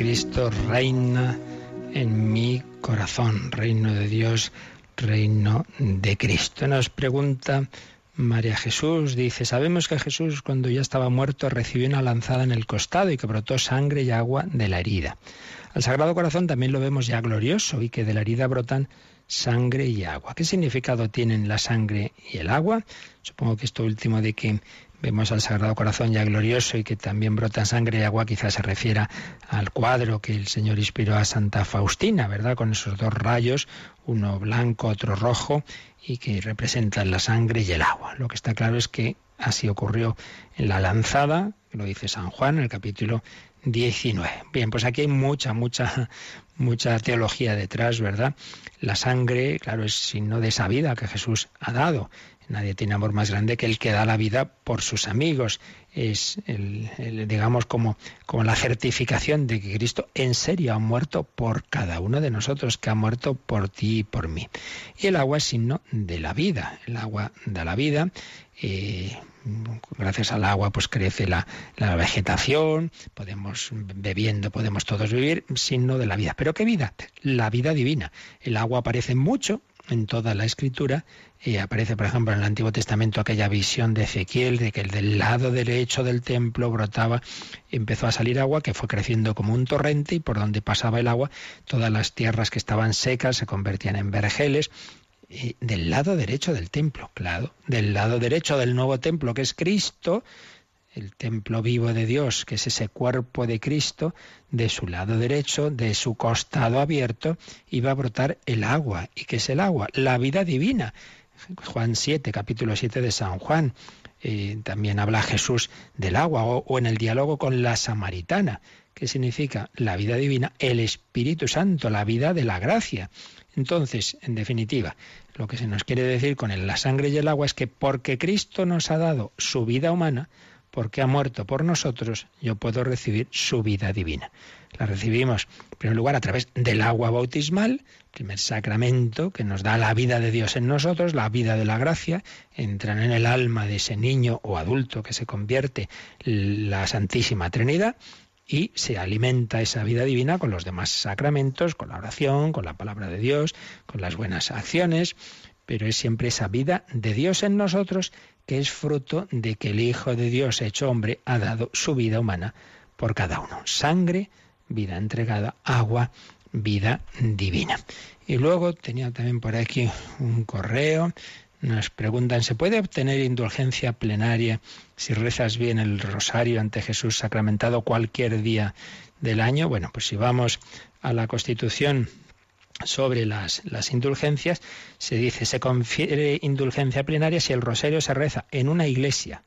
Cristo reina en mi corazón, reino de Dios, reino de Cristo. Nos pregunta María Jesús, dice, sabemos que Jesús cuando ya estaba muerto recibió una lanzada en el costado y que brotó sangre y agua de la herida. Al Sagrado Corazón también lo vemos ya glorioso y que de la herida brotan sangre y agua. ¿Qué significado tienen la sangre y el agua? Supongo que esto último de que vemos al Sagrado Corazón ya glorioso y que también brota sangre y agua, quizás se refiera al cuadro que el Señor inspiró a Santa Faustina, ¿verdad? Con esos dos rayos, uno blanco, otro rojo, y que representan la sangre y el agua. Lo que está claro es que así ocurrió en la lanzada, lo dice San Juan en el capítulo 19. Bien, pues aquí hay mucha, mucha, mucha teología detrás, ¿verdad? La sangre, claro, es signo de esa vida que Jesús ha dado. Nadie tiene amor más grande que el que da la vida por sus amigos. Es, el, digamos, como, la certificación de que Cristo en serio ha muerto por cada uno de nosotros, que ha muerto por ti y por mí. Y el agua es signo de la vida. El agua da la vida. Eh, gracias al agua pues crece la, la, vegetación, podemos bebiendo, podemos todos vivir, signo de la vida. ¿Pero qué vida? La vida divina. El agua aparece mucho en toda la escritura y aparece, por ejemplo, en el Antiguo Testamento aquella visión de Ezequiel de que el del lado derecho del templo brotaba, empezó a salir agua que fue creciendo como un torrente y por donde pasaba el agua, todas las tierras que estaban secas se convertían en vergeles. Y del lado derecho del templo, claro, del lado derecho del nuevo templo que es Cristo, el templo vivo de Dios, que es ese cuerpo de Cristo, de su lado derecho, de su costado abierto, iba a brotar el agua. ¿Y qué es el agua? La vida divina. Juan 7, capítulo 7 de San Juan. Eh, también habla Jesús del agua o, o en el diálogo con la samaritana. ¿Qué significa? La vida divina, el Espíritu Santo, la vida de la gracia. Entonces, en definitiva, lo que se nos quiere decir con la sangre y el agua es que porque Cristo nos ha dado su vida humana, porque ha muerto por nosotros, yo puedo recibir su vida divina. La recibimos, en primer lugar, a través del agua bautismal, primer sacramento que nos da la vida de Dios en nosotros, la vida de la gracia, entran en el alma de ese niño o adulto que se convierte la Santísima Trinidad y se alimenta esa vida divina con los demás sacramentos, con la oración, con la palabra de Dios, con las buenas acciones, pero es siempre esa vida de Dios en nosotros que es fruto de que el Hijo de Dios hecho hombre ha dado su vida humana por cada uno. Sangre, vida entregada, agua, vida divina. Y luego tenía también por aquí un correo. Nos preguntan, ¿se puede obtener indulgencia plenaria si rezas bien el rosario ante Jesús sacramentado cualquier día del año? Bueno, pues si vamos a la Constitución sobre las, las, indulgencias, se dice, se confiere indulgencia plenaria si el rosario se reza en una iglesia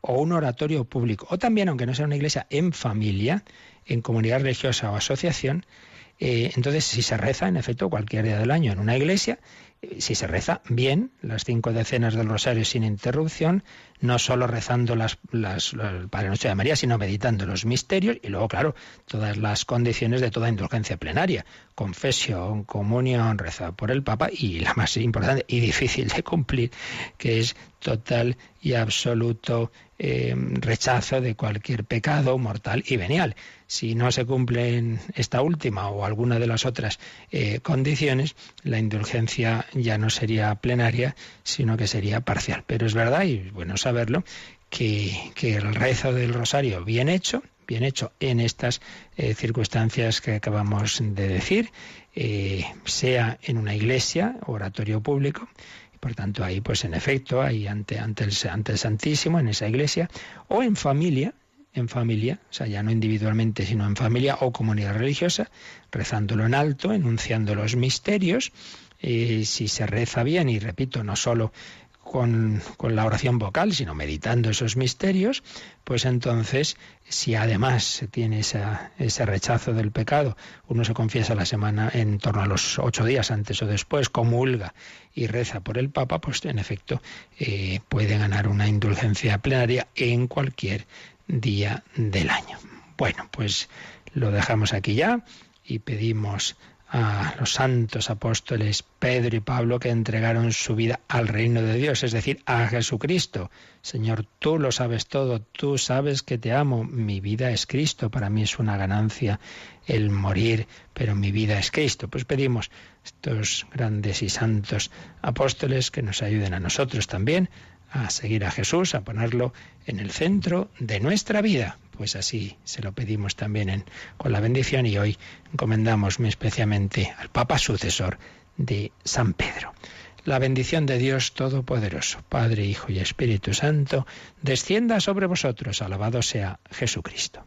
o un oratorio público, o también, aunque no sea una iglesia, en familia, en comunidad religiosa o asociación. Eh, entonces, si se reza, en efecto, cualquier día del año en una iglesia, si se reza bien, las cinco decenas del rosario sin interrupción, no solo rezando las, las, el Padre Nuestro de María, sino meditando los misterios y luego, claro, todas las condiciones de toda indulgencia plenaria, confesión, comunión, rezada por el Papa y la más importante y difícil de cumplir, que es total y absoluto eh, rechazo de cualquier pecado mortal y venial. Si no se cumplen esta última o alguna de las otras eh, condiciones, la indulgencia ya no sería plenaria, sino que sería parcial. Pero es verdad, y bueno saberlo, que, el rezo del rosario bien hecho, bien hecho en estas eh, circunstancias que acabamos de decir, eh, sea en una iglesia, oratorio público, por tanto ahí pues en efecto, ahí ante, ante, el, ante el Santísimo, en esa iglesia, o en familia, en familia, o sea, ya no individualmente, sino en familia o comunidad religiosa, rezándolo en alto, enunciando los misterios. Eh, si se reza bien, y repito, no solo con, con, la oración vocal, sino meditando esos misterios, pues entonces, si además se tiene ese rechazo del pecado, uno se confiesa la semana en torno a los ocho días antes o después, comulga y reza por el Papa, pues en efecto eh, puede ganar una indulgencia plenaria en cualquier día del año. Bueno, pues lo dejamos aquí ya y pedimos a los santos apóstoles Pedro y Pablo que entregaron su vida al reino de Dios, es decir, a Jesucristo. Señor, tú lo sabes todo, tú sabes que te amo, mi vida es Cristo, para mí es una ganancia el morir, pero mi vida es Cristo. Pues pedimos estos grandes y santos apóstoles que nos ayuden a nosotros también a seguir a Jesús, a ponerlo en el centro de nuestra vida. Pues así se lo pedimos también en, con la bendición y hoy encomendamos muy especialmente al Papa sucesor de San Pedro. la bendición de Dios Todopoderoso, Padre, Hijo y Espíritu Santo, descienda sobre vosotros. Alabado sea Jesucristo.